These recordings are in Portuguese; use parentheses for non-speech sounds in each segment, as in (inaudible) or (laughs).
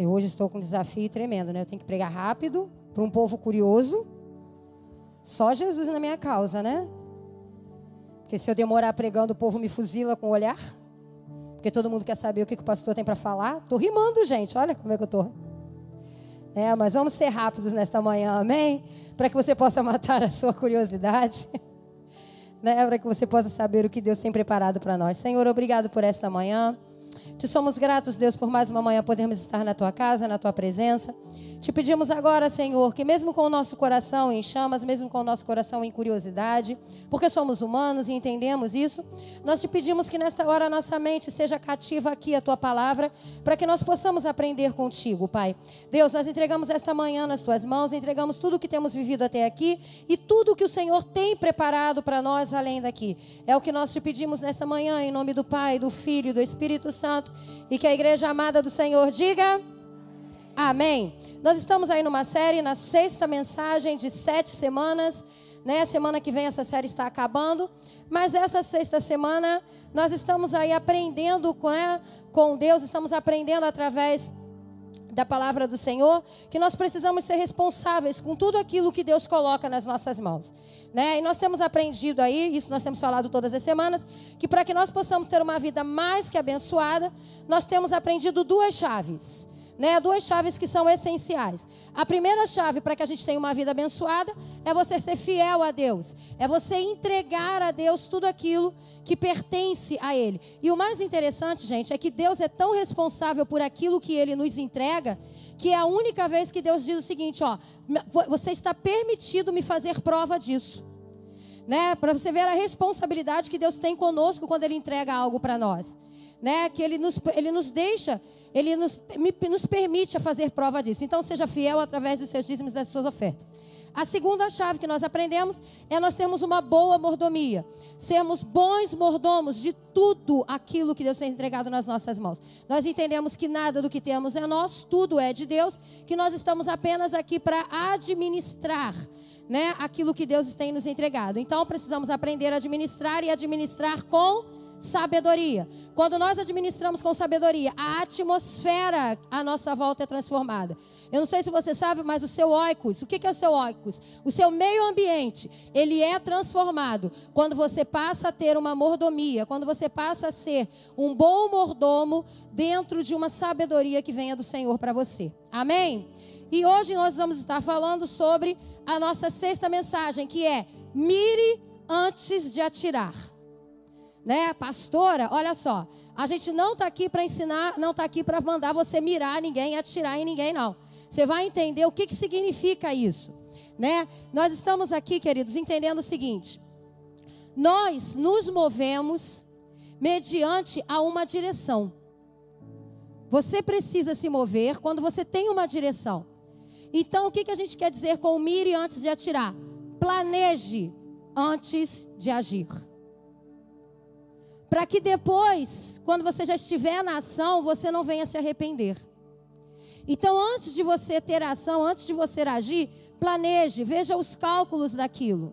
Eu hoje estou com um desafio tremendo, né? Eu tenho que pregar rápido para um povo curioso. Só Jesus na minha causa, né? Porque se eu demorar pregando, o povo me fuzila com o olhar. Porque todo mundo quer saber o que, que o pastor tem para falar. Tô rimando, gente. Olha como é que eu tô. É, mas vamos ser rápidos nesta manhã, amém? Para que você possa (laughs) matar a sua curiosidade. né? Para que você possa saber o que Deus tem preparado para nós. Senhor, obrigado por esta manhã. Te somos gratos, Deus, por mais uma manhã podermos estar na tua casa, na tua presença. Te pedimos agora, Senhor, que mesmo com o nosso coração em chamas, mesmo com o nosso coração em curiosidade, porque somos humanos e entendemos isso, nós te pedimos que nesta hora a nossa mente seja cativa aqui a tua palavra, para que nós possamos aprender contigo, Pai. Deus, nós entregamos esta manhã nas tuas mãos, entregamos tudo o que temos vivido até aqui e tudo o que o Senhor tem preparado para nós além daqui. É o que nós te pedimos nesta manhã, em nome do Pai, do Filho e do Espírito Santo. E que a igreja amada do Senhor diga amém. Nós estamos aí numa série, na sexta mensagem de sete semanas. Né? Semana que vem essa série está acabando. Mas essa sexta semana nós estamos aí aprendendo né, com Deus, estamos aprendendo através da palavra do Senhor, que nós precisamos ser responsáveis com tudo aquilo que Deus coloca nas nossas mãos. Né? E nós temos aprendido aí, isso nós temos falado todas as semanas, que para que nós possamos ter uma vida mais que abençoada, nós temos aprendido duas chaves né? Duas chaves que são essenciais. A primeira chave para que a gente tenha uma vida abençoada é você ser fiel a Deus. É você entregar a Deus tudo aquilo que pertence a Ele. E o mais interessante, gente, é que Deus é tão responsável por aquilo que Ele nos entrega que é a única vez que Deus diz o seguinte: ó, você está permitido me fazer prova disso. Né? Para você ver a responsabilidade que Deus tem conosco quando Ele entrega algo para nós. Né? Que Ele nos, ele nos deixa ele nos, nos permite a fazer prova disso. Então, seja fiel através dos seus dízimos e das suas ofertas. A segunda chave que nós aprendemos é nós termos uma boa mordomia. Sermos bons mordomos de tudo aquilo que Deus tem entregado nas nossas mãos. Nós entendemos que nada do que temos é nosso, tudo é de Deus, que nós estamos apenas aqui para administrar né, aquilo que Deus tem nos entregado. Então precisamos aprender a administrar e administrar com sabedoria. Quando nós administramos com sabedoria, a atmosfera à nossa volta é transformada. Eu não sei se você sabe, mas o seu oikos, o que é o seu oikos? O seu meio ambiente, ele é transformado quando você passa a ter uma mordomia, quando você passa a ser um bom mordomo dentro de uma sabedoria que venha do Senhor para você. Amém? E hoje nós vamos estar falando sobre a nossa sexta mensagem, que é mire antes de atirar né, pastora, olha só, a gente não está aqui para ensinar, não está aqui para mandar você mirar ninguém, atirar em ninguém, não. Você vai entender o que, que significa isso, né? Nós estamos aqui, queridos, entendendo o seguinte: nós nos movemos mediante a uma direção. Você precisa se mover quando você tem uma direção. Então, o que, que a gente quer dizer com mire antes de atirar? Planeje antes de agir para que depois, quando você já estiver na ação, você não venha se arrepender. Então, antes de você ter ação, antes de você agir, planeje, veja os cálculos daquilo.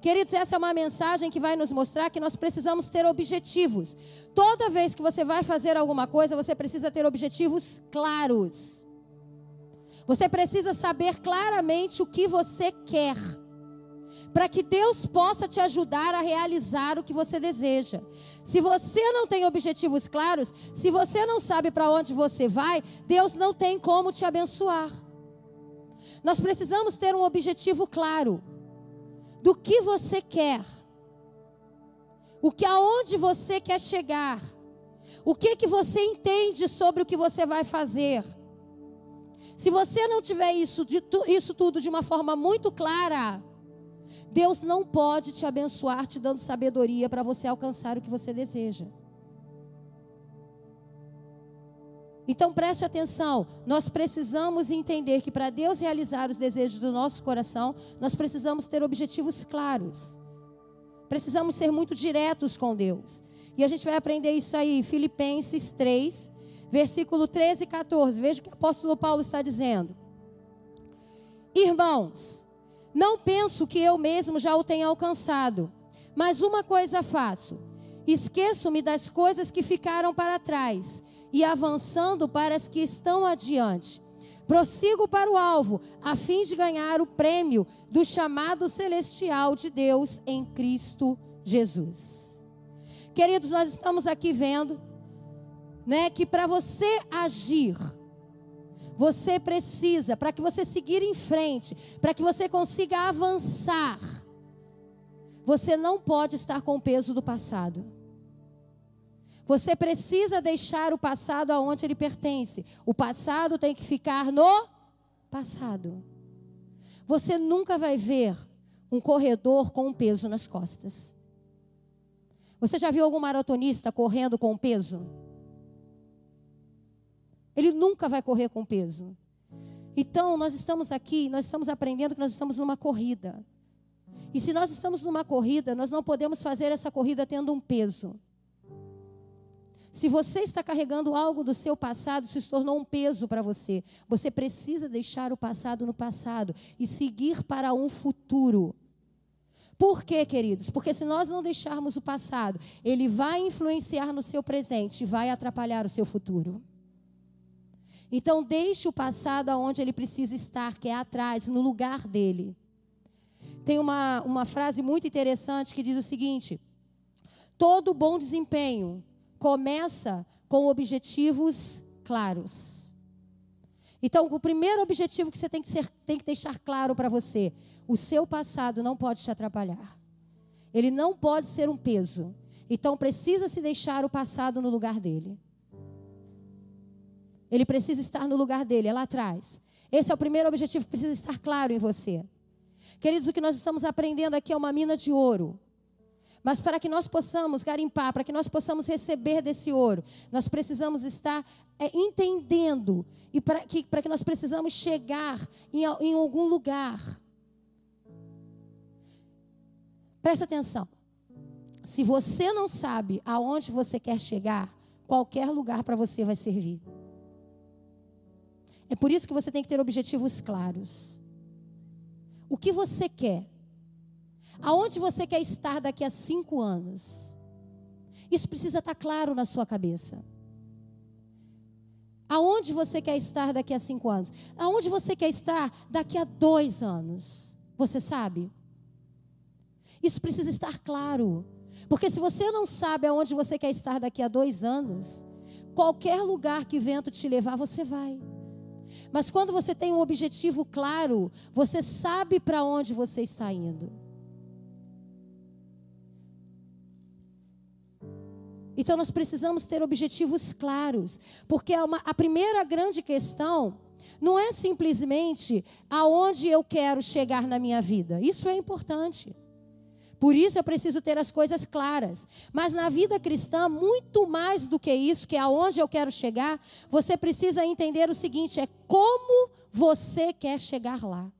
Queridos, essa é uma mensagem que vai nos mostrar que nós precisamos ter objetivos. Toda vez que você vai fazer alguma coisa, você precisa ter objetivos claros. Você precisa saber claramente o que você quer para que Deus possa te ajudar a realizar o que você deseja. Se você não tem objetivos claros, se você não sabe para onde você vai, Deus não tem como te abençoar. Nós precisamos ter um objetivo claro do que você quer. O que aonde você quer chegar? O que que você entende sobre o que você vai fazer? Se você não tiver isso, isso tudo de uma forma muito clara, Deus não pode te abençoar te dando sabedoria para você alcançar o que você deseja. Então preste atenção, nós precisamos entender que para Deus realizar os desejos do nosso coração, nós precisamos ter objetivos claros. Precisamos ser muito diretos com Deus. E a gente vai aprender isso aí, Filipenses 3, versículo 13 e 14. Veja o que o apóstolo Paulo está dizendo. Irmãos, não penso que eu mesmo já o tenha alcançado, mas uma coisa faço: esqueço-me das coisas que ficaram para trás e avançando para as que estão adiante. Prossigo para o alvo, a fim de ganhar o prêmio do chamado celestial de Deus em Cristo Jesus. Queridos, nós estamos aqui vendo, né, que para você agir, você precisa, para que você seguir em frente, para que você consiga avançar, você não pode estar com o peso do passado. Você precisa deixar o passado aonde ele pertence. O passado tem que ficar no passado. Você nunca vai ver um corredor com um peso nas costas. Você já viu algum maratonista correndo com um peso? Ele nunca vai correr com peso. Então, nós estamos aqui, nós estamos aprendendo que nós estamos numa corrida. E se nós estamos numa corrida, nós não podemos fazer essa corrida tendo um peso. Se você está carregando algo do seu passado, se tornou um peso para você. Você precisa deixar o passado no passado e seguir para um futuro. Por quê, queridos? Porque se nós não deixarmos o passado, ele vai influenciar no seu presente e vai atrapalhar o seu futuro. Então, deixe o passado aonde ele precisa estar, que é atrás, no lugar dele. Tem uma, uma frase muito interessante que diz o seguinte: todo bom desempenho começa com objetivos claros. Então, o primeiro objetivo que você tem que, ser, tem que deixar claro para você: o seu passado não pode te atrapalhar. Ele não pode ser um peso. Então, precisa se deixar o passado no lugar dele. Ele precisa estar no lugar dele, é lá atrás. Esse é o primeiro objetivo que precisa estar claro em você. Queridos, o que nós estamos aprendendo aqui é uma mina de ouro. Mas para que nós possamos garimpar, para que nós possamos receber desse ouro, nós precisamos estar é, entendendo e para que, para que nós precisamos chegar em, em algum lugar. Presta atenção. Se você não sabe aonde você quer chegar, qualquer lugar para você vai servir. É por isso que você tem que ter objetivos claros. O que você quer? Aonde você quer estar daqui a cinco anos? Isso precisa estar claro na sua cabeça. Aonde você quer estar daqui a cinco anos? Aonde você quer estar daqui a dois anos? Você sabe? Isso precisa estar claro. Porque se você não sabe aonde você quer estar daqui a dois anos, qualquer lugar que vento te levar, você vai. Mas quando você tem um objetivo claro, você sabe para onde você está indo. Então nós precisamos ter objetivos claros, porque é uma, a primeira grande questão não é simplesmente aonde eu quero chegar na minha vida. Isso é importante. Por isso eu preciso ter as coisas claras. Mas na vida cristã, muito mais do que isso, que é aonde eu quero chegar, você precisa entender o seguinte: é como você quer chegar lá.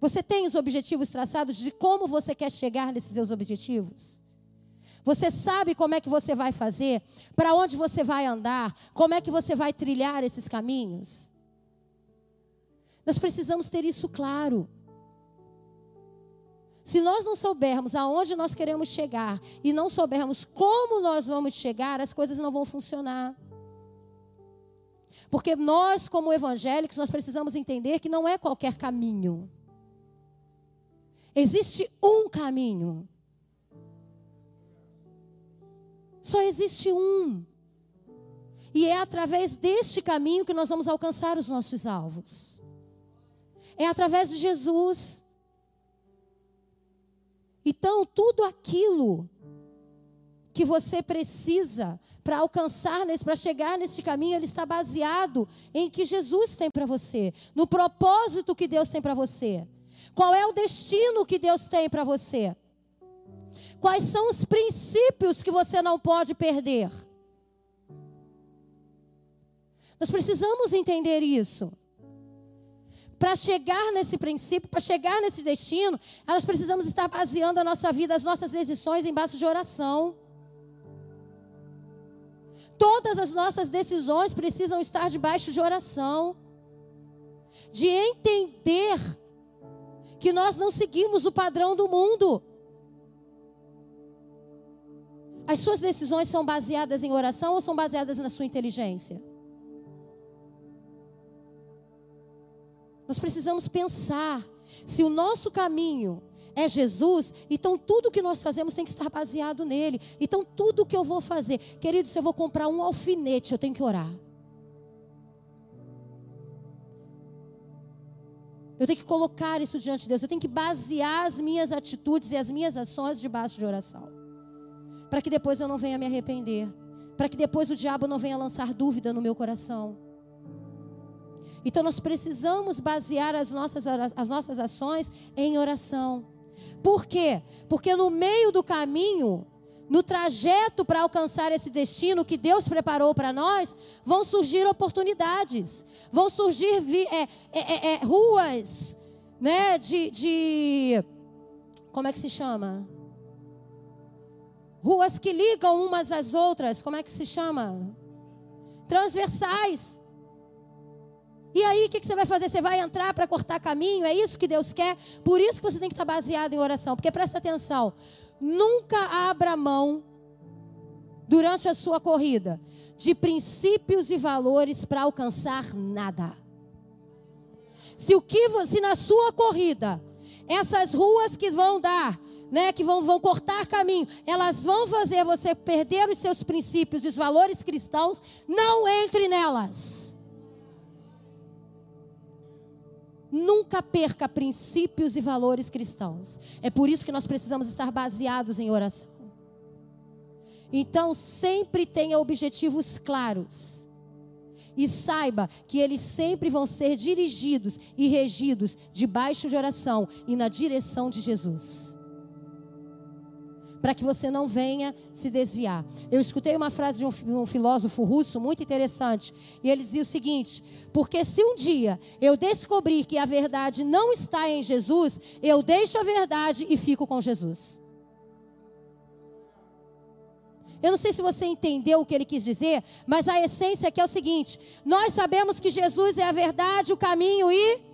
Você tem os objetivos traçados de como você quer chegar nesses seus objetivos? Você sabe como é que você vai fazer? Para onde você vai andar? Como é que você vai trilhar esses caminhos? Nós precisamos ter isso claro. Se nós não soubermos aonde nós queremos chegar e não soubermos como nós vamos chegar, as coisas não vão funcionar. Porque nós, como evangélicos, nós precisamos entender que não é qualquer caminho. Existe um caminho. Só existe um. E é através deste caminho que nós vamos alcançar os nossos alvos. É através de Jesus. Então, tudo aquilo que você precisa para alcançar, para chegar nesse caminho, ele está baseado em que Jesus tem para você, no propósito que Deus tem para você. Qual é o destino que Deus tem para você? Quais são os princípios que você não pode perder? Nós precisamos entender isso para chegar nesse princípio, para chegar nesse destino, nós precisamos estar baseando a nossa vida, as nossas decisões em base de oração. Todas as nossas decisões precisam estar debaixo de oração, de entender que nós não seguimos o padrão do mundo. As suas decisões são baseadas em oração ou são baseadas na sua inteligência? Nós precisamos pensar se o nosso caminho é Jesus, então tudo que nós fazemos tem que estar baseado nele. Então tudo que eu vou fazer, querido, se eu vou comprar um alfinete, eu tenho que orar. Eu tenho que colocar isso diante de Deus. Eu tenho que basear as minhas atitudes e as minhas ações debaixo de oração. Para que depois eu não venha me arrepender. Para que depois o diabo não venha lançar dúvida no meu coração. Então nós precisamos basear as nossas, as nossas ações em oração. Por quê? Porque no meio do caminho, no trajeto para alcançar esse destino que Deus preparou para nós, vão surgir oportunidades, vão surgir é, é, é, é, ruas, né? De, de. Como é que se chama? Ruas que ligam umas às outras, como é que se chama? Transversais. E aí, o que, você vai fazer? Você vai entrar para cortar caminho? É isso que Deus quer? Por isso que você tem que estar baseado em oração. Porque presta atenção: nunca abra mão, durante a sua corrida, de princípios e valores para alcançar nada. Se o que se na sua corrida, essas ruas que vão dar, né, que vão, vão cortar caminho, elas vão fazer você perder os seus princípios e os valores cristãos, não entre nelas. Nunca perca princípios e valores cristãos. É por isso que nós precisamos estar baseados em oração. Então, sempre tenha objetivos claros. E saiba que eles sempre vão ser dirigidos e regidos debaixo de oração e na direção de Jesus para que você não venha se desviar. Eu escutei uma frase de um, um, filósofo russo muito interessante, e ele dizia o seguinte: porque se um dia eu descobrir que a verdade não está em Jesus, eu deixo a verdade e fico com Jesus. Eu não sei se você entendeu o que ele quis dizer, mas a essência aqui é o seguinte: nós sabemos que Jesus é a verdade, o caminho e.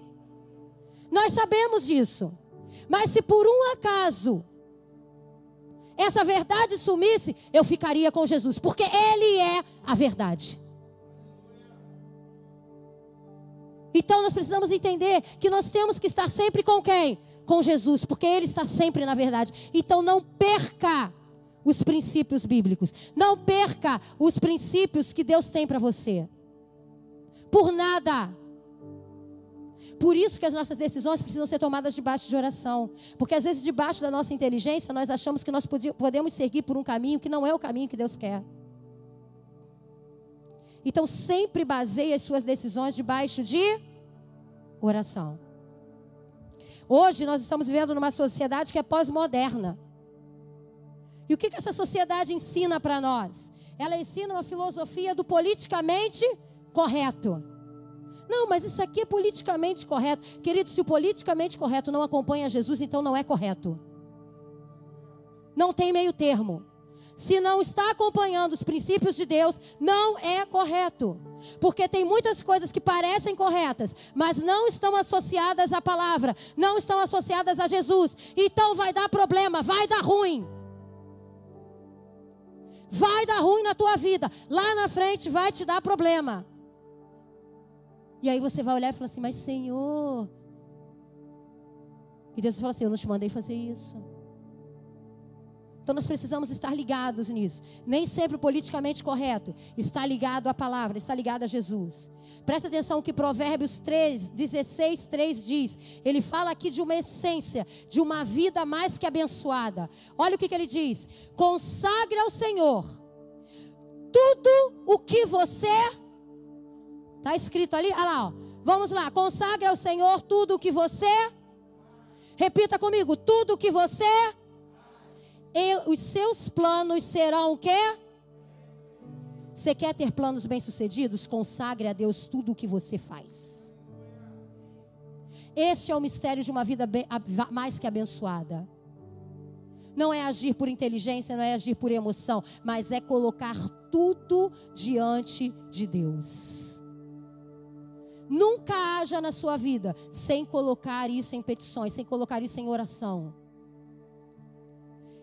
Nós sabemos disso. Mas se por um acaso essa verdade sumisse, eu ficaria com Jesus, porque Ele é a verdade. Então nós precisamos entender que nós temos que estar sempre com quem? Com Jesus, porque Ele está sempre na verdade. Então não perca os princípios bíblicos, não perca os princípios que Deus tem para você. Por nada. Por isso que as nossas decisões precisam ser tomadas debaixo de oração. Porque às vezes, debaixo da nossa inteligência, nós achamos que nós podemos seguir por um caminho que não é o caminho que Deus quer. Então, sempre baseie as suas decisões debaixo de oração. Hoje nós estamos vivendo numa sociedade que é pós-moderna. E o que, que essa sociedade ensina para nós? Ela ensina uma filosofia do politicamente correto. Não, mas isso aqui é politicamente correto. Querido, se o politicamente correto não acompanha Jesus, então não é correto. Não tem meio termo. Se não está acompanhando os princípios de Deus, não é correto. Porque tem muitas coisas que parecem corretas, mas não estão associadas à palavra, não estão associadas a Jesus. Então vai dar problema, vai dar ruim. Vai dar ruim na tua vida. Lá na frente vai te dar problema. E aí você vai olhar e falar assim: Mas Senhor. E Deus fala assim: Eu não te mandei fazer isso. Então nós precisamos estar ligados nisso. Nem sempre politicamente correto está ligado à palavra, está ligado a Jesus. Presta atenção que Provérbios 3, 16, 3 diz. Ele fala aqui de uma essência, de uma vida mais que abençoada. Olha o que, que ele diz: consagre ao Senhor tudo o que você Está escrito ali, olha lá, ó. Vamos lá, consagre ao Senhor tudo o que você. Repita comigo, tudo o que você. E os seus planos serão o quê? Você quer ter planos bem-sucedidos? Consagre a Deus tudo o que você faz. Este é o mistério de uma vida bem, mais que abençoada. Não é agir por inteligência, não é agir por emoção, mas é colocar tudo diante de Deus. Nunca haja na sua vida sem colocar isso em petições, sem colocar isso em oração.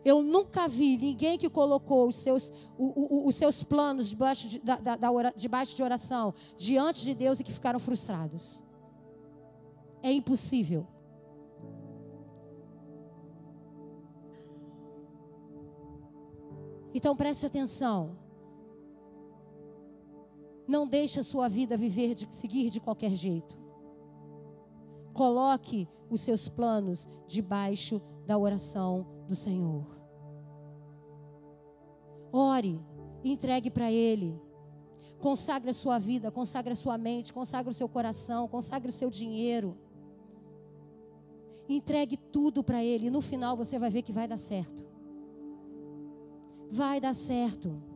Eu nunca vi ninguém que colocou os seus, os seus planos debaixo de, da, da, debaixo de oração diante de Deus e que ficaram frustrados. É impossível. Então preste atenção. Não deixe a sua vida viver de seguir de qualquer jeito. Coloque os seus planos debaixo da oração do Senhor. Ore, entregue para Ele. Consagre a sua vida, consagre a sua mente, consagre o seu coração, consagre o seu dinheiro. Entregue tudo para Ele. E no final você vai ver que vai dar certo. Vai dar certo.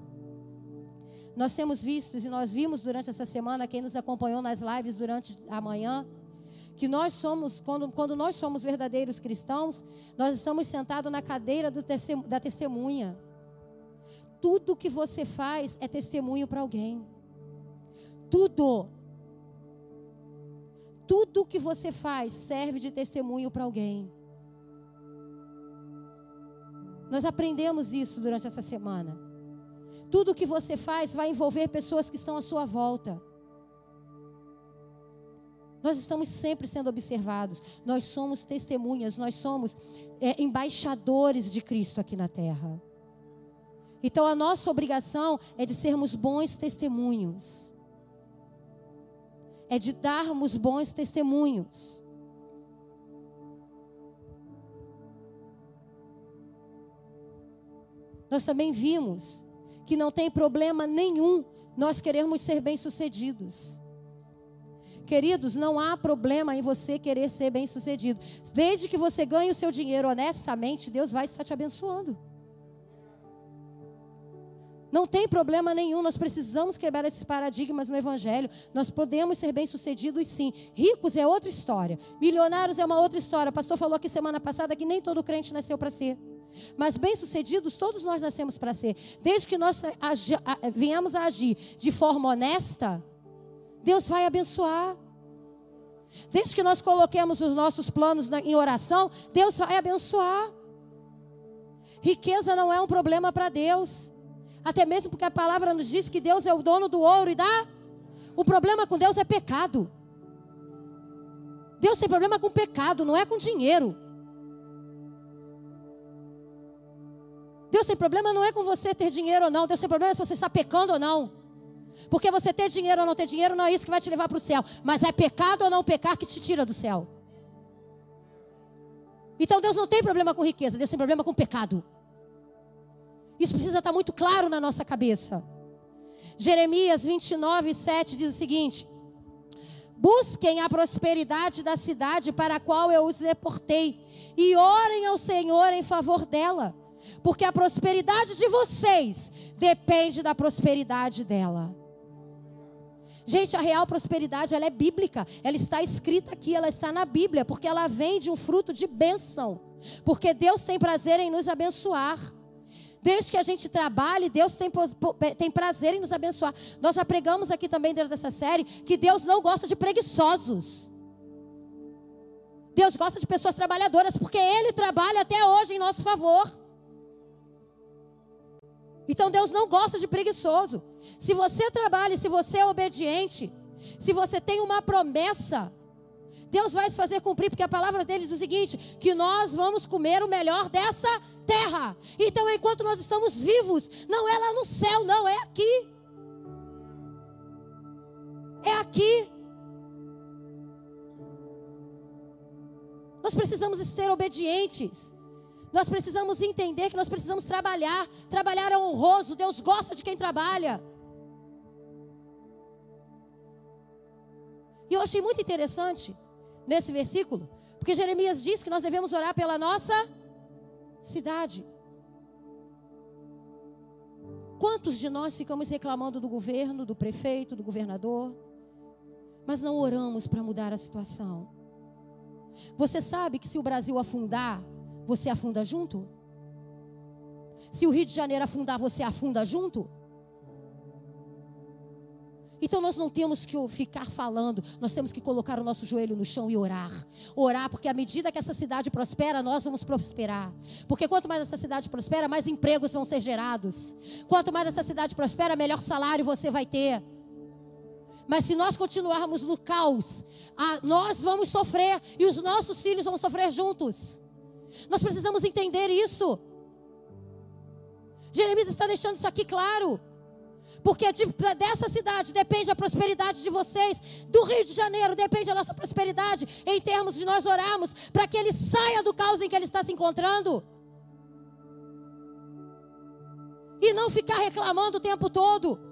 Nós temos visto e nós vimos durante essa semana, quem nos acompanhou nas lives durante a manhã, que nós somos, quando, quando nós somos verdadeiros cristãos, nós estamos sentados na cadeira do, da testemunha. Tudo que você faz é testemunho para alguém. Tudo. Tudo que você faz serve de testemunho para alguém. Nós aprendemos isso durante essa semana. Tudo que você faz vai envolver pessoas que estão à sua volta. Nós estamos sempre sendo observados. Nós somos testemunhas, nós somos é, embaixadores de Cristo aqui na terra. Então a nossa obrigação é de sermos bons testemunhos. É de darmos bons testemunhos. Nós também vimos que não tem problema nenhum nós queremos ser bem-sucedidos. Queridos, não há problema em você querer ser bem-sucedido. Desde que você ganhe o seu dinheiro honestamente, Deus vai estar te abençoando. Não tem problema nenhum, nós precisamos quebrar esses paradigmas no Evangelho. Nós podemos ser bem-sucedidos sim. Ricos é outra história. Milionários é uma outra história. O pastor falou aqui semana passada que nem todo crente nasceu para ser. Mas bem-sucedidos, todos nós nascemos para ser. Desde que nós venhamos a agir de forma honesta, Deus vai abençoar. Desde que nós coloquemos os nossos planos em oração, Deus vai abençoar. Riqueza não é um problema para Deus. Até mesmo porque a palavra nos diz que Deus é o dono do ouro e dá. O problema com Deus é pecado. Deus tem problema com pecado, não é com dinheiro. Deus tem problema não é com você ter dinheiro ou não. Deus tem problema se você está pecando ou não. Porque você ter dinheiro ou não ter dinheiro não é isso que vai te levar para o céu. Mas é pecado ou não pecar que te tira do céu. Então Deus não tem problema com riqueza, Deus tem problema com pecado. Isso precisa estar muito claro na nossa cabeça. Jeremias 29, 7 diz o seguinte: Busquem a prosperidade da cidade para a qual eu os deportei, e orem ao Senhor em favor dela porque a prosperidade de vocês depende da prosperidade dela. Gente, a real prosperidade ela é bíblica, ela está escrita aqui, ela está na Bíblia, porque ela vem de um fruto de bênção. Porque Deus tem prazer em nos abençoar. Desde que a gente trabalhe, Deus tem, tem prazer em nos abençoar. Nós já pregamos aqui também dentro dessa série que Deus não gosta de preguiçosos. Deus gosta de pessoas trabalhadoras, porque Ele trabalha até hoje em nosso favor. Então Deus não gosta de preguiçoso. Se você trabalha, se você é obediente, se você tem uma promessa, Deus vai se fazer cumprir, porque a palavra dele diz o seguinte: que nós vamos comer o melhor dessa terra. Então, enquanto nós estamos vivos, não é lá no céu, não, é aqui. É aqui. Nós precisamos ser obedientes. Nós precisamos entender que nós precisamos trabalhar. Trabalhar é honroso. Deus gosta de quem trabalha. E eu achei muito interessante nesse versículo, porque Jeremias diz que nós devemos orar pela nossa cidade. Quantos de nós ficamos reclamando do governo, do prefeito, do governador, mas não oramos para mudar a situação? Você sabe que se o Brasil afundar, você afunda junto? Se o Rio de Janeiro afundar, você afunda junto? Então nós não temos que ficar falando, nós temos que colocar o nosso joelho no chão e orar. Orar, porque à medida que essa cidade prospera, nós vamos prosperar. Porque quanto mais essa cidade prospera, mais empregos vão ser gerados. Quanto mais essa cidade prospera, melhor salário você vai ter. Mas se nós continuarmos no caos, nós vamos sofrer e os nossos filhos vão sofrer juntos. Nós precisamos entender isso. Jeremias está deixando isso aqui claro. Porque de, dessa cidade depende a prosperidade de vocês. Do Rio de Janeiro depende a nossa prosperidade. Em termos de nós orarmos para que ele saia do caos em que ele está se encontrando. E não ficar reclamando o tempo todo.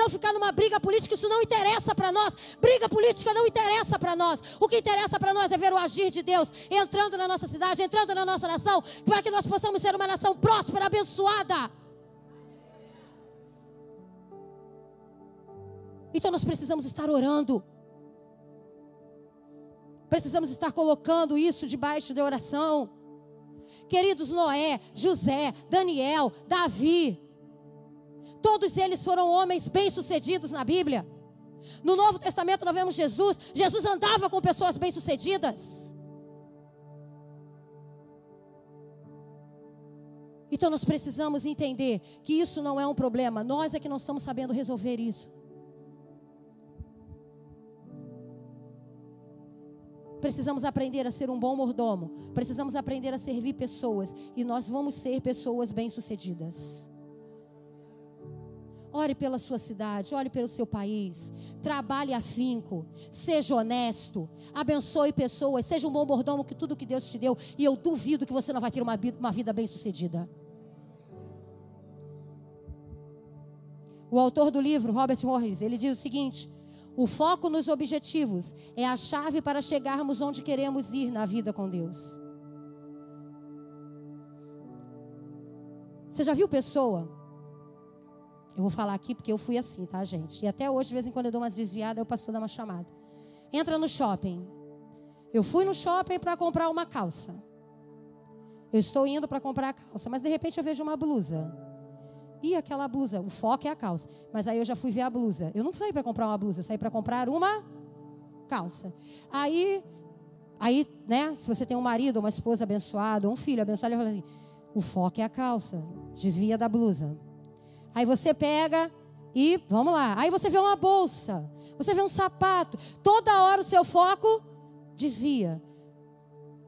Não ficar numa briga política, isso não interessa para nós. Briga política não interessa para nós. O que interessa para nós é ver o agir de Deus entrando na nossa cidade, entrando na nossa nação, para que nós possamos ser uma nação próspera, abençoada. Então nós precisamos estar orando. Precisamos estar colocando isso debaixo da oração. Queridos Noé, José, Daniel, Davi, todos eles foram homens bem-sucedidos na Bíblia. No Novo Testamento nós vemos Jesus, Jesus andava com pessoas bem-sucedidas. Então nós precisamos entender que isso não é um problema, nós é que não estamos sabendo resolver isso. Precisamos aprender a ser um bom mordomo. Precisamos aprender a servir pessoas. E nós vamos ser pessoas bem-sucedidas. Ore pela sua cidade, ore pelo seu país. Trabalhe afinco. Seja honesto. Abençoe pessoas. Seja um bom mordomo que tudo que Deus te deu. E eu duvido que você não vai ter uma, uma vida bem-sucedida. O autor do livro, Robert Morris, ele diz o seguinte: o foco nos objetivos é a chave para chegarmos onde queremos ir na vida com Deus. Você já viu pessoa? Eu vou falar aqui porque eu fui assim, tá, gente? E até hoje, de vez em quando, eu dou umas desviadas, eu passo dar uma chamada. Entra no shopping. Eu fui no shopping para comprar uma calça. Eu estou indo para comprar a calça, mas de repente eu vejo uma blusa. E aquela blusa, o foco é a calça. Mas aí eu já fui ver a blusa. Eu não saí para comprar uma blusa, eu saí para comprar uma calça. Aí, aí, né, se você tem um marido, uma esposa abençoada, um filho abençoado, ele fala assim: o foco é a calça, desvia da blusa. Aí você pega e vamos lá. Aí você vê uma bolsa, você vê um sapato. Toda hora o seu foco desvia.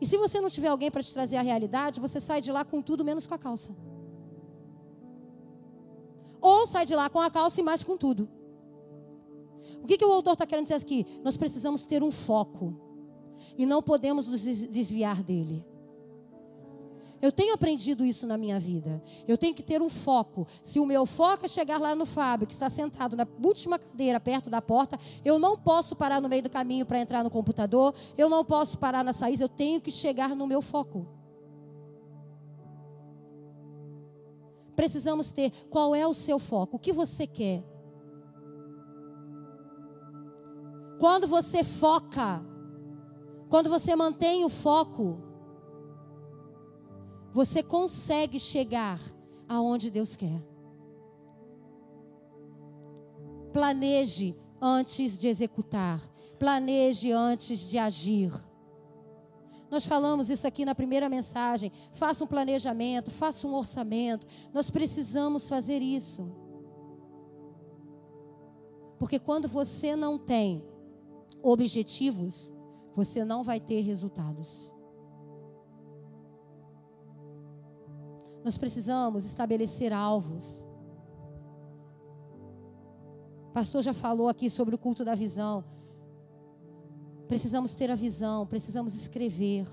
E se você não tiver alguém para te trazer a realidade, você sai de lá com tudo menos com a calça. Ou sai de lá com a calça e mais com tudo. O que, que o autor está querendo dizer aqui? Nós precisamos ter um foco. E não podemos nos desviar dele. Eu tenho aprendido isso na minha vida. Eu tenho que ter um foco. Se o meu foco é chegar lá no Fábio, que está sentado na última cadeira, perto da porta, eu não posso parar no meio do caminho para entrar no computador. Eu não posso parar na saída. Eu tenho que chegar no meu foco. precisamos ter qual é o seu foco, o que você quer. Quando você foca, quando você mantém o foco, você consegue chegar aonde Deus quer. Planeje antes de executar, planeje antes de agir. Nós falamos isso aqui na primeira mensagem. Faça um planejamento, faça um orçamento. Nós precisamos fazer isso. Porque quando você não tem objetivos, você não vai ter resultados. Nós precisamos estabelecer alvos. O pastor já falou aqui sobre o culto da visão. Precisamos ter a visão, precisamos escrever.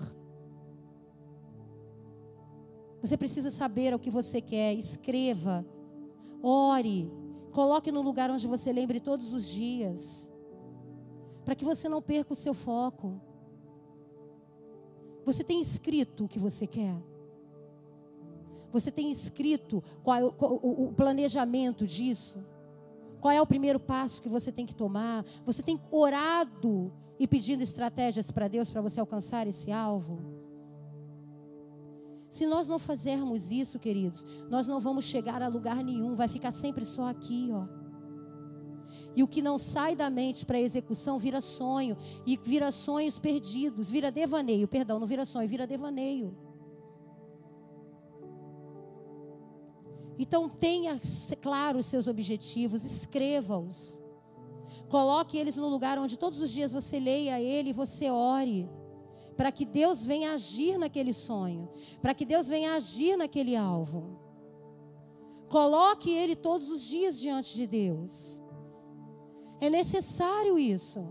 Você precisa saber o que você quer, escreva, ore, coloque no lugar onde você lembre todos os dias, para que você não perca o seu foco. Você tem escrito o que você quer? Você tem escrito qual é o, o, o planejamento disso? Qual é o primeiro passo que você tem que tomar? Você tem orado e pedindo estratégias para Deus para você alcançar esse alvo? Se nós não fizermos isso, queridos, nós não vamos chegar a lugar nenhum, vai ficar sempre só aqui, ó. E o que não sai da mente para execução vira sonho. E vira sonhos perdidos. Vira devaneio. Perdão, não vira sonho, vira devaneio. Então tenha claro os seus objetivos, escreva-os. Coloque eles no lugar onde todos os dias você leia ele e você ore. Para que Deus venha agir naquele sonho. Para que Deus venha agir naquele alvo. Coloque ele todos os dias diante de Deus. É necessário isso.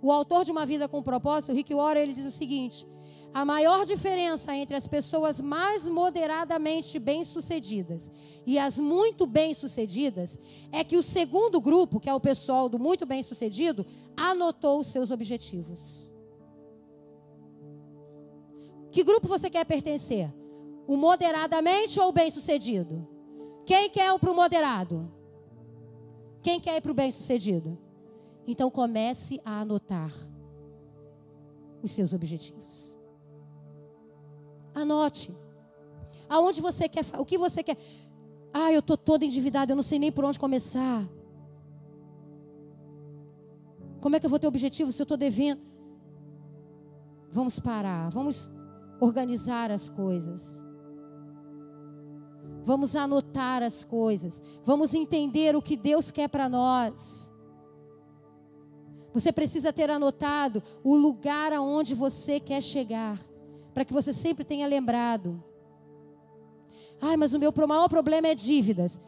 O autor de Uma Vida com Propósito, Rick Warren, ele diz o seguinte: a maior diferença entre as pessoas mais moderadamente bem-sucedidas e as muito bem-sucedidas é que o segundo grupo, que é o pessoal do muito bem-sucedido, anotou os seus objetivos. Que grupo você quer pertencer? O moderadamente ou o bem-sucedido? Quem quer ir para o moderado? Quem quer ir para o bem-sucedido? Então comece a anotar os seus objetivos. Anote. Aonde você quer, o que você quer. Ah, eu estou toda endividada, eu não sei nem por onde começar. Como é que eu vou ter objetivo se eu estou devendo? Vamos parar, vamos organizar as coisas. Vamos anotar as coisas. Vamos entender o que Deus quer para nós. Você precisa ter anotado o lugar aonde você quer chegar para que você sempre tenha lembrado. Ai, mas o meu maior problema é dívidas.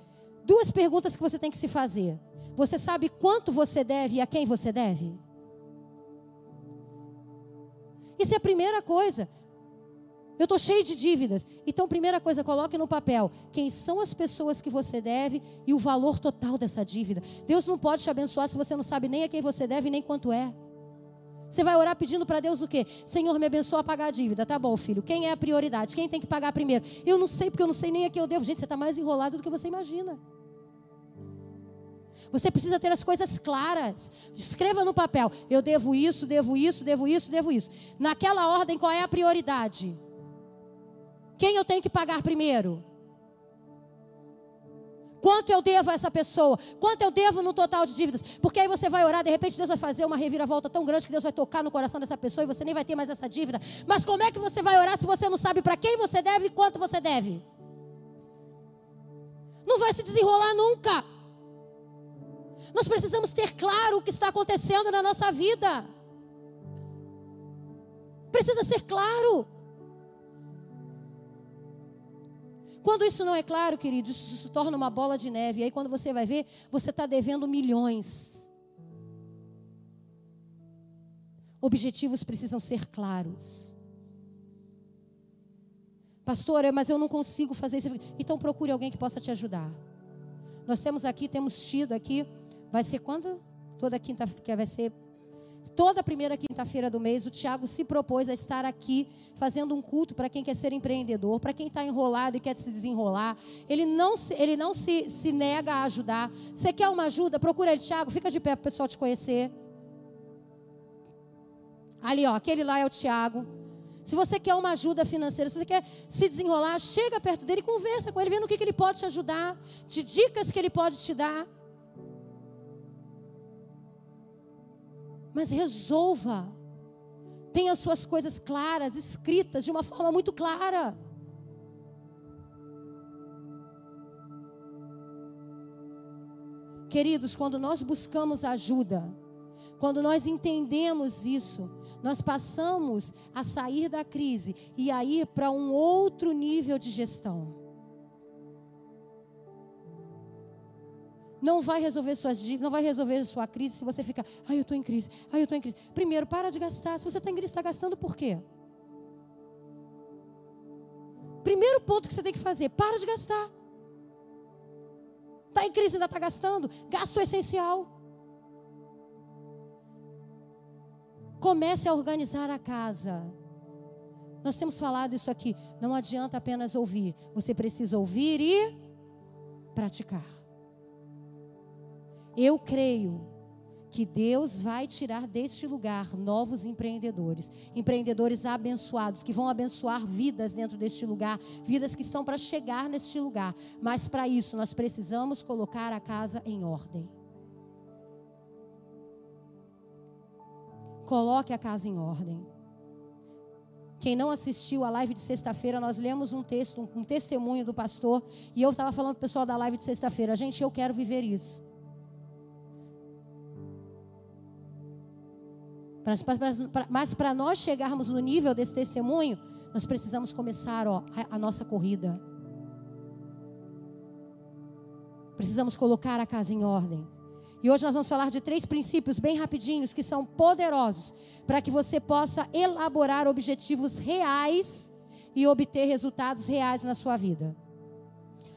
Duas perguntas que você tem que se fazer. Você sabe quanto você deve e a quem você deve? Isso é a primeira coisa. Eu estou cheio de dívidas. Então, primeira coisa, coloque no papel quem são as pessoas que você deve e o valor total dessa dívida. Deus não pode te abençoar se você não sabe nem a quem você deve nem quanto é. Você vai orar pedindo para Deus o quê? Senhor, me abençoa a pagar a dívida. Tá bom, filho. Quem é a prioridade? Quem tem que pagar primeiro? Eu não sei, porque eu não sei nem a quem eu devo. Gente, você está mais enrolado do que você imagina. Você precisa ter as coisas claras. Escreva no papel. Eu devo isso, devo isso, devo isso, devo isso. Naquela ordem, qual é a prioridade? Quem eu tenho que pagar primeiro? Quanto eu devo a essa pessoa? Quanto eu devo no total de dívidas? Porque aí você vai orar, de repente Deus vai fazer uma reviravolta tão grande que Deus vai tocar no coração dessa pessoa e você nem vai ter mais essa dívida. Mas como é que você vai orar se você não sabe para quem você deve e quanto você deve? Não vai se desenrolar nunca. Nós precisamos ter claro o que está acontecendo na nossa vida. Precisa ser claro. Quando isso não é claro, queridos, isso se torna uma bola de neve. E aí, quando você vai ver, você está devendo milhões. Objetivos precisam ser claros. Pastora, mas eu não consigo fazer isso. Então procure alguém que possa te ajudar. Nós temos aqui, temos tido aqui, vai ser quando? Toda quinta, que vai ser Toda primeira quinta-feira do mês, o Tiago se propôs a estar aqui fazendo um culto para quem quer ser empreendedor, para quem está enrolado e quer se desenrolar. Ele não, ele não se, se nega a ajudar. Você quer uma ajuda? Procura ele, Tiago, fica de pé para o pessoal te conhecer. Ali, ó, aquele lá é o Tiago. Se você quer uma ajuda financeira, se você quer se desenrolar, chega perto dele, conversa com ele, vendo o que, que ele pode te ajudar, de dicas que ele pode te dar. Mas resolva. Tenha suas coisas claras, escritas de uma forma muito clara. Queridos, quando nós buscamos ajuda, quando nós entendemos isso, nós passamos a sair da crise e a ir para um outro nível de gestão. Não vai resolver suas dívidas, não vai resolver sua crise se você ficar, ai, eu estou em crise, ai, eu estou em crise. Primeiro, para de gastar. Se você está em crise, está gastando por quê? Primeiro ponto que você tem que fazer, para de gastar. Está em crise, ainda está gastando? Gasto essencial. Comece a organizar a casa. Nós temos falado isso aqui. Não adianta apenas ouvir. Você precisa ouvir e praticar. Eu creio que Deus vai tirar deste lugar novos empreendedores, empreendedores abençoados, que vão abençoar vidas dentro deste lugar, vidas que estão para chegar neste lugar. Mas para isso nós precisamos colocar a casa em ordem. Coloque a casa em ordem. Quem não assistiu à live de sexta-feira, nós lemos um texto, um, um testemunho do pastor, e eu estava falando para o pessoal da live de sexta-feira, gente, eu quero viver isso. Mas para nós chegarmos no nível desse testemunho, nós precisamos começar ó, a, a nossa corrida. Precisamos colocar a casa em ordem. E hoje nós vamos falar de três princípios bem rapidinhos que são poderosos para que você possa elaborar objetivos reais e obter resultados reais na sua vida.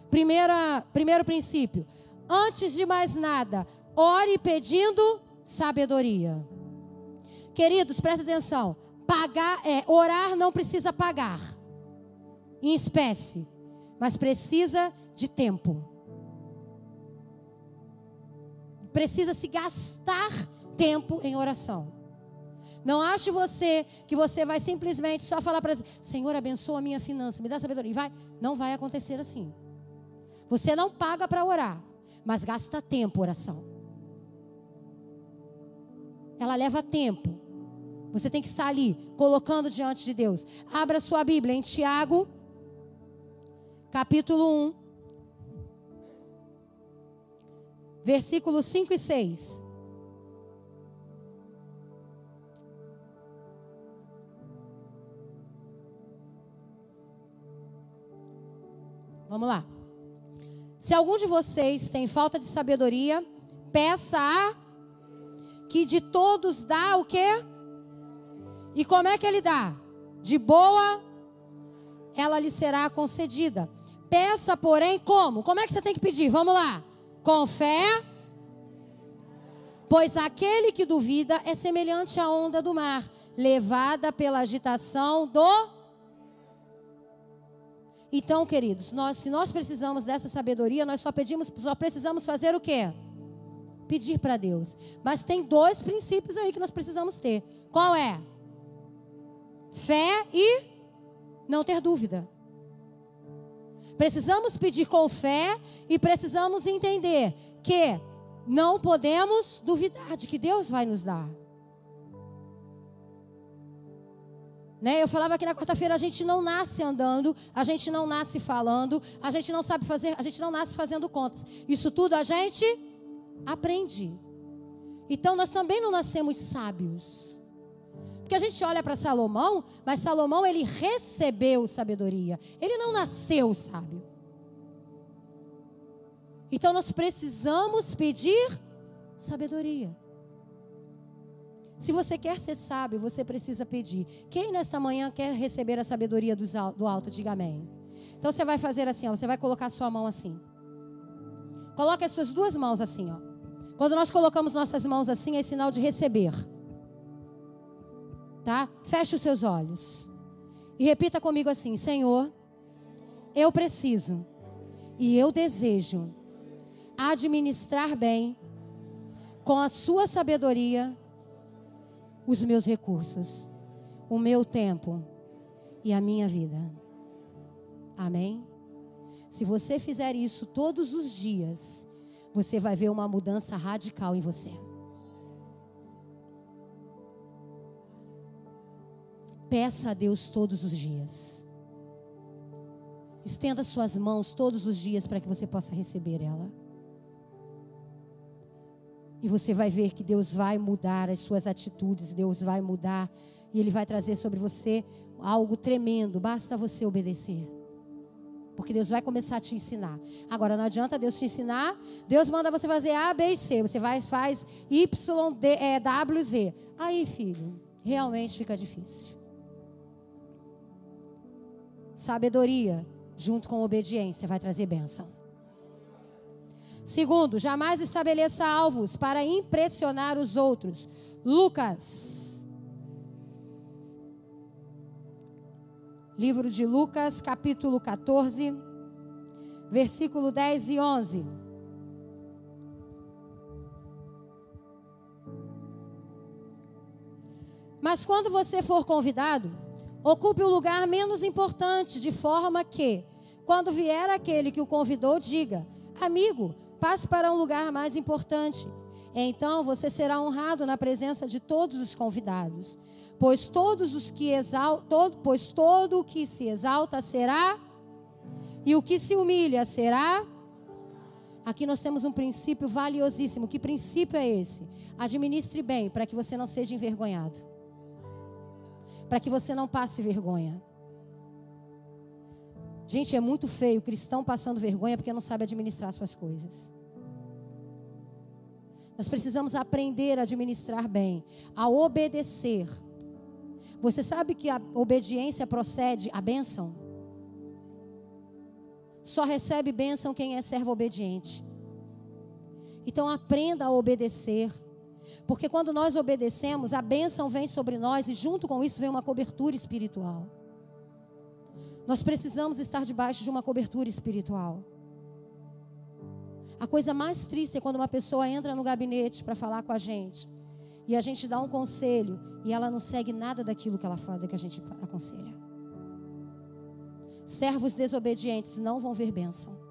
Primeira, primeiro princípio: antes de mais nada, ore pedindo sabedoria. Queridos, presta atenção. Pagar, é, orar não precisa pagar em espécie, mas precisa de tempo. Precisa se gastar tempo em oração. Não ache você que você vai simplesmente só falar para Senhor, abençoa a minha finança, me dá sabedoria. E vai. Não vai acontecer assim. Você não paga para orar, mas gasta tempo oração. Ela leva tempo. Você tem que estar ali, colocando diante de Deus. Abra sua Bíblia em Tiago, capítulo 1, versículos 5 e 6. Vamos lá. Se algum de vocês tem falta de sabedoria, peça a que de todos dá o quê? E como é que ele dá? De boa, ela lhe será concedida. Peça, porém, como? Como é que você tem que pedir? Vamos lá. Com fé. Pois aquele que duvida é semelhante à onda do mar, levada pela agitação do. Então, queridos, nós, se nós precisamos dessa sabedoria, nós só pedimos, só precisamos fazer o quê? Pedir para Deus. Mas tem dois princípios aí que nós precisamos ter. Qual é? Fé e não ter dúvida. Precisamos pedir com fé e precisamos entender que não podemos duvidar de que Deus vai nos dar. Né? Eu falava que na quarta-feira a gente não nasce andando, a gente não nasce falando, a gente não sabe fazer, a gente não nasce fazendo contas. Isso tudo a gente aprende. Então nós também não nascemos sábios. Porque a gente olha para Salomão, mas Salomão ele recebeu sabedoria. Ele não nasceu sábio. Então nós precisamos pedir sabedoria. Se você quer ser sábio, você precisa pedir. Quem nesta manhã quer receber a sabedoria do alto, diga amém. Então você vai fazer assim, ó, você vai colocar sua mão assim. Coloque as suas duas mãos assim, ó. Quando nós colocamos nossas mãos assim, é sinal de receber tá? Feche os seus olhos. E repita comigo assim: Senhor, eu preciso e eu desejo administrar bem, com a sua sabedoria, os meus recursos, o meu tempo e a minha vida. Amém? Se você fizer isso todos os dias, você vai ver uma mudança radical em você. Peça a Deus todos os dias. Estenda suas mãos todos os dias para que você possa receber ela. E você vai ver que Deus vai mudar as suas atitudes, Deus vai mudar e Ele vai trazer sobre você algo tremendo. Basta você obedecer. Porque Deus vai começar a te ensinar. Agora, não adianta Deus te ensinar. Deus manda você fazer A, B e C. Você vai, faz Y, D, é, W, Z. Aí, filho, realmente fica difícil. Sabedoria, junto com obediência, vai trazer bênção. Segundo, jamais estabeleça alvos para impressionar os outros. Lucas. Livro de Lucas, capítulo 14, versículo 10 e 11. Mas quando você for convidado, Ocupe o lugar menos importante, de forma que, quando vier aquele que o convidou, diga: Amigo, passe para um lugar mais importante. Então você será honrado na presença de todos os convidados, pois todos os que exaltam, pois todo o que se exalta será e o que se humilha será Aqui nós temos um princípio valiosíssimo. Que princípio é esse? Administre bem para que você não seja envergonhado. Para que você não passe vergonha. Gente, é muito feio cristão passando vergonha porque não sabe administrar suas coisas. Nós precisamos aprender a administrar bem, a obedecer. Você sabe que a obediência procede a bênção? Só recebe bênção quem é servo obediente. Então aprenda a obedecer. Porque quando nós obedecemos, a bênção vem sobre nós e junto com isso vem uma cobertura espiritual. Nós precisamos estar debaixo de uma cobertura espiritual. A coisa mais triste é quando uma pessoa entra no gabinete para falar com a gente e a gente dá um conselho e ela não segue nada daquilo que ela fala, que a gente aconselha. Servos desobedientes não vão ver bênção.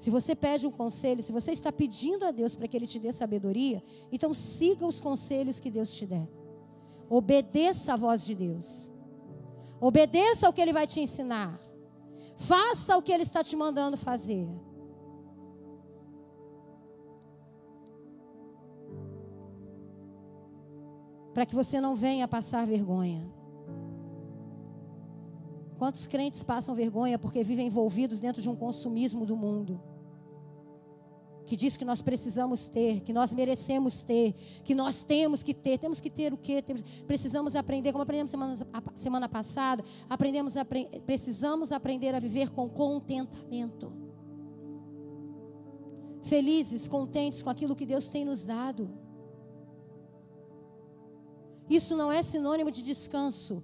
Se você pede um conselho, se você está pedindo a Deus para que Ele te dê sabedoria, então siga os conselhos que Deus te der. Obedeça a voz de Deus. Obedeça ao que Ele vai te ensinar. Faça o que Ele está te mandando fazer. para que você não venha passar vergonha. Quantos crentes passam vergonha porque vivem envolvidos dentro de um consumismo do mundo? Que diz que nós precisamos ter, que nós merecemos ter, que nós temos que ter. Temos que ter o quê? Temos, precisamos aprender, como aprendemos semana, semana passada, aprendemos, precisamos aprender a viver com contentamento. Felizes, contentes com aquilo que Deus tem nos dado. Isso não é sinônimo de descanso.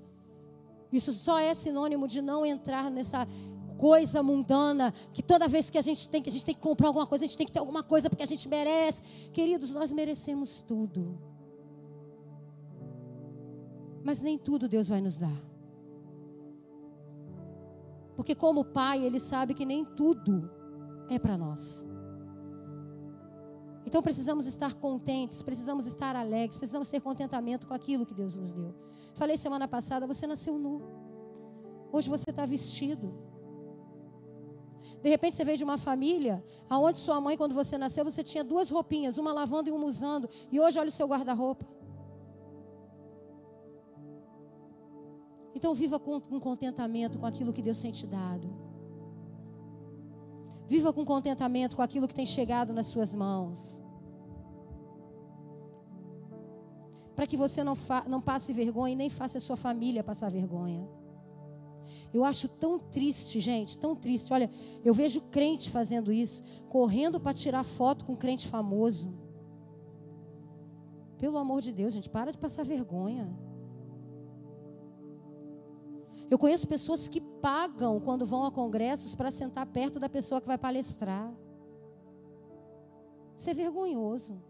Isso só é sinônimo de não entrar nessa coisa mundana que toda vez que a gente tem que a gente tem que comprar alguma coisa, a gente tem que ter alguma coisa porque a gente merece. Queridos, nós merecemos tudo. Mas nem tudo Deus vai nos dar. Porque como pai, ele sabe que nem tudo é para nós. Então precisamos estar contentes, precisamos estar alegres, precisamos ter contentamento com aquilo que Deus nos deu. Falei semana passada, você nasceu nu. Hoje você está vestido. De repente você veio de uma família aonde sua mãe, quando você nasceu, você tinha duas roupinhas, uma lavando e uma usando. E hoje olha o seu guarda-roupa. Então viva com, com contentamento com aquilo que Deus tem te dado. Viva com contentamento com aquilo que tem chegado nas suas mãos. Para que você não, não passe vergonha e nem faça a sua família passar vergonha. Eu acho tão triste, gente, tão triste. Olha, eu vejo crente fazendo isso, correndo para tirar foto com crente famoso. Pelo amor de Deus, gente, para de passar vergonha. Eu conheço pessoas que pagam quando vão a congressos para sentar perto da pessoa que vai palestrar. Isso é vergonhoso.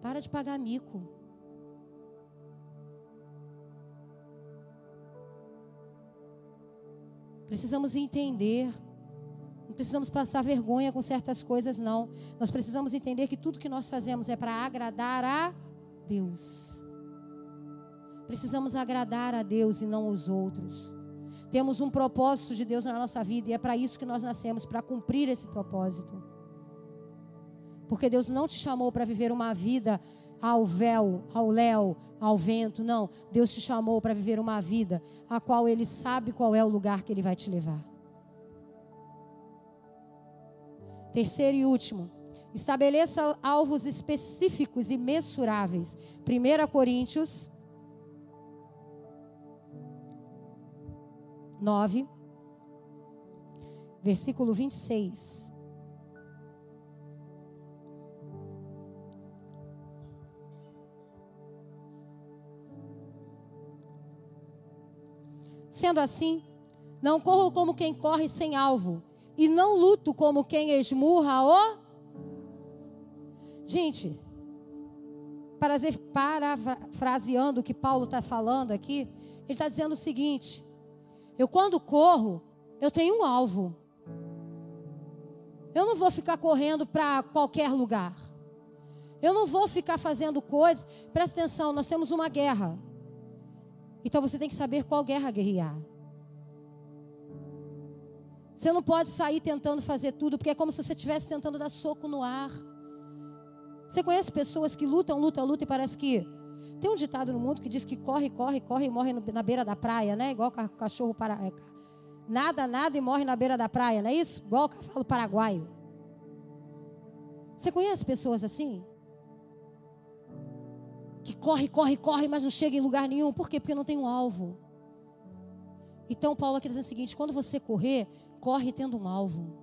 Para de pagar mico. Precisamos entender. Não precisamos passar vergonha com certas coisas, não. Nós precisamos entender que tudo que nós fazemos é para agradar a Deus. Precisamos agradar a Deus e não aos outros. Temos um propósito de Deus na nossa vida e é para isso que nós nascemos para cumprir esse propósito. Porque Deus não te chamou para viver uma vida ao véu, ao léu, ao vento, não. Deus te chamou para viver uma vida a qual Ele sabe qual é o lugar que Ele vai te levar. Terceiro e último, estabeleça alvos específicos e mensuráveis. 1 Coríntios 9, versículo 26. Sendo assim, não corro como quem corre sem alvo, e não luto como quem esmurra o. Gente, parafraseando o que Paulo está falando aqui, ele está dizendo o seguinte: eu, quando corro, Eu tenho um alvo. Eu não vou ficar correndo para qualquer lugar. Eu não vou ficar fazendo coisas. Presta atenção, nós temos uma guerra. Então você tem que saber qual guerra guerrear. Você não pode sair tentando fazer tudo, porque é como se você estivesse tentando dar soco no ar. Você conhece pessoas que lutam, lutam, lutam e parece que. Tem um ditado no mundo que diz que corre, corre, corre e morre na beira da praia, né? Igual o cachorro para. É, nada, nada e morre na beira da praia, não é isso? Igual o cavalo paraguaio. Você conhece pessoas assim? Que corre, corre, corre, mas não chega em lugar nenhum. Por quê? Porque não tem um alvo. Então, Paulo aqui diz o seguinte: quando você correr, corre tendo um alvo.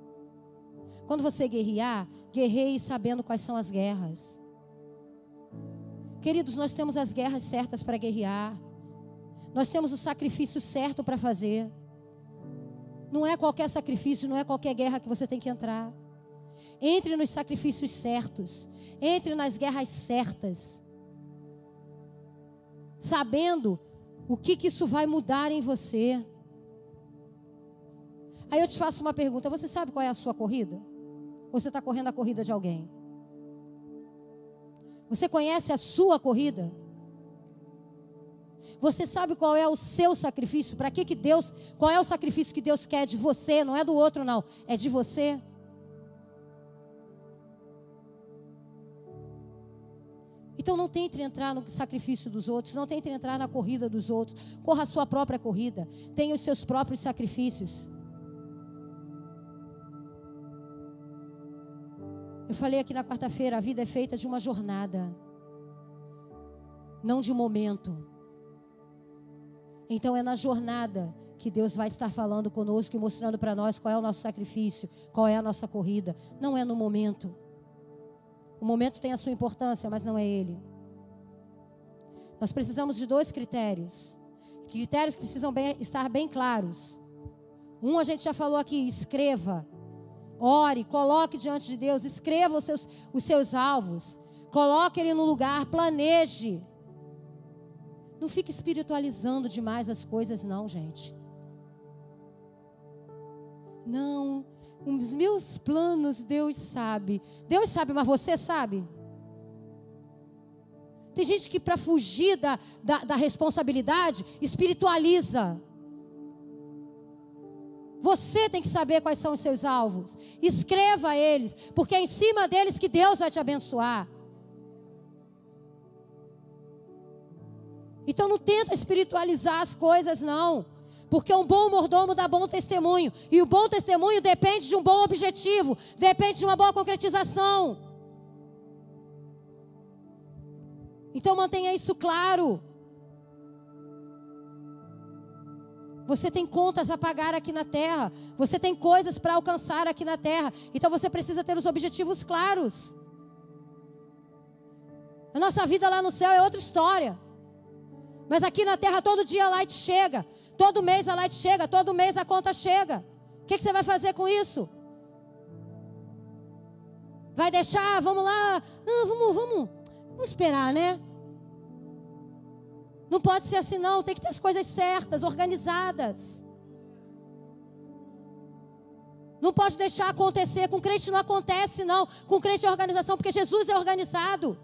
Quando você guerrear, guerreie sabendo quais são as guerras. Queridos, nós temos as guerras certas para guerrear. Nós temos o sacrifício certo para fazer. Não é qualquer sacrifício, não é qualquer guerra que você tem que entrar. Entre nos sacrifícios certos. Entre nas guerras certas. Sabendo o que, que isso vai mudar em você. Aí eu te faço uma pergunta: você sabe qual é a sua corrida? Ou você está correndo a corrida de alguém? Você conhece a sua corrida? Você sabe qual é o seu sacrifício? Para que que Deus, qual é o sacrifício que Deus quer de você? Não é do outro não, é de você. Então não tente entrar no sacrifício dos outros, não tente entrar na corrida dos outros. Corra a sua própria corrida, tenha os seus próprios sacrifícios. Eu falei aqui na quarta-feira, a vida é feita de uma jornada, não de momento. Então é na jornada que Deus vai estar falando conosco e mostrando para nós qual é o nosso sacrifício, qual é a nossa corrida. Não é no momento. O momento tem a sua importância, mas não é ele. Nós precisamos de dois critérios. Critérios que precisam bem, estar bem claros. Um a gente já falou aqui, escreva. Ore, coloque diante de Deus, escreva os seus, os seus alvos. Coloque ele no lugar, planeje. Não fique espiritualizando demais as coisas, não, gente. Não, os meus planos Deus sabe. Deus sabe, mas você sabe? Tem gente que, para fugir da, da, da responsabilidade, espiritualiza. Você tem que saber quais são os seus alvos. Escreva eles, porque é em cima deles que Deus vai te abençoar. Então não tenta espiritualizar as coisas, não. Porque um bom mordomo dá bom testemunho. E o bom testemunho depende de um bom objetivo, depende de uma boa concretização. Então mantenha isso claro. Você tem contas a pagar aqui na terra. Você tem coisas para alcançar aqui na terra. Então você precisa ter os objetivos claros. A nossa vida lá no céu é outra história. Mas aqui na terra todo dia a light chega. Todo mês a light chega. Todo mês a conta chega. O que, que você vai fazer com isso? Vai deixar? Vamos lá? Não, vamos, vamos, vamos esperar, né? Não pode ser assim, não. Tem que ter as coisas certas, organizadas. Não pode deixar acontecer. Com crente não acontece, não. Com crente é organização, porque Jesus é organizado.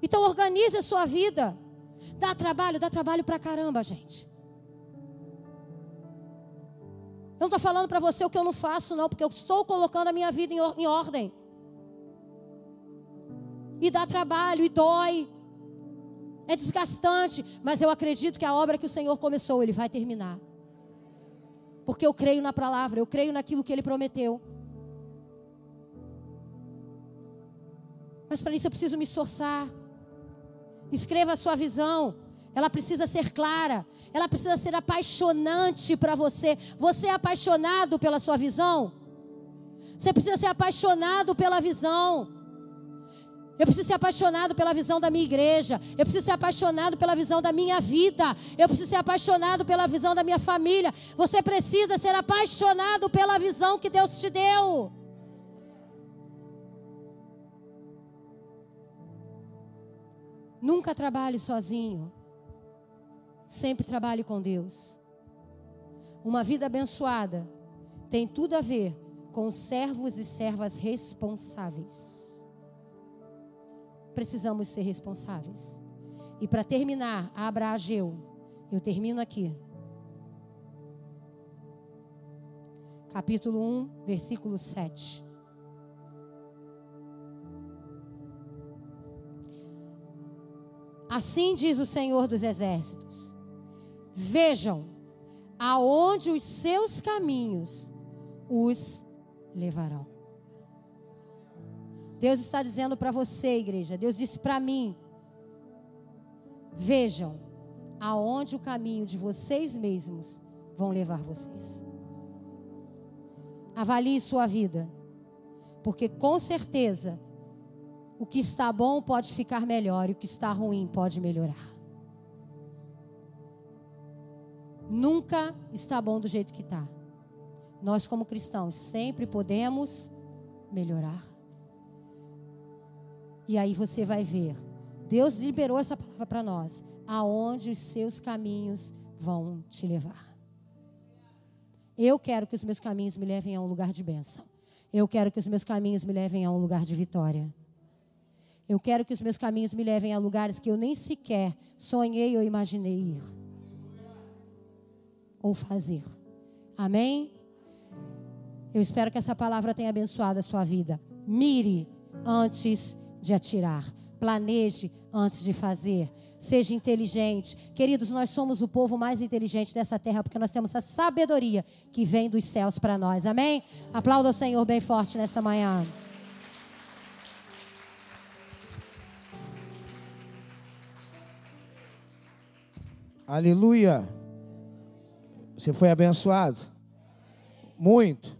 Então organize a sua vida. Dá trabalho, dá trabalho pra caramba, gente. Eu não estou falando para você o que eu não faço, não, porque eu estou colocando a minha vida em, em ordem. E dá trabalho, e dói é desgastante, mas eu acredito que a obra que o Senhor começou, Ele vai terminar. Porque eu creio na palavra, eu creio naquilo que Ele prometeu. Mas para isso eu preciso me esforçar. Escreva a sua visão. Ela precisa ser clara. Ela precisa ser apaixonante para você. Você é apaixonado pela sua visão? Você precisa ser apaixonado pela visão. Eu preciso ser apaixonado pela visão da minha igreja. Eu preciso ser apaixonado pela visão da minha vida. Eu preciso ser apaixonado pela visão da minha família. Você precisa ser apaixonado pela visão que Deus te deu. Nunca trabalhe sozinho. Sempre trabalhe com Deus. Uma vida abençoada tem tudo a ver com servos e servas responsáveis. Precisamos ser responsáveis. E para terminar, abra Ageu. Eu termino aqui. Capítulo 1, versículo 7. Assim diz o Senhor dos Exércitos: Vejam aonde os seus caminhos os levarão. Deus está dizendo para você, igreja, Deus disse para mim: Vejam aonde o caminho de vocês mesmos vão levar vocês. Avalie sua vida, porque com certeza o que está bom pode ficar melhor e o que está ruim pode melhorar. Nunca está bom do jeito que está. Nós, como cristãos, sempre podemos melhorar. E aí você vai ver. Deus liberou essa palavra para nós. Aonde os seus caminhos vão te levar. Eu quero que os meus caminhos me levem a um lugar de bênção. Eu quero que os meus caminhos me levem a um lugar de vitória. Eu quero que os meus caminhos me levem a lugares que eu nem sequer sonhei ou imaginei ir. Ou fazer. Amém? Eu espero que essa palavra tenha abençoado a sua vida. Mire antes de atirar. Planeje antes de fazer. Seja inteligente. Queridos, nós somos o povo mais inteligente dessa terra porque nós temos a sabedoria que vem dos céus para nós. Amém? Aplauda o Senhor bem forte nessa manhã. Aleluia. Você foi abençoado? Muito.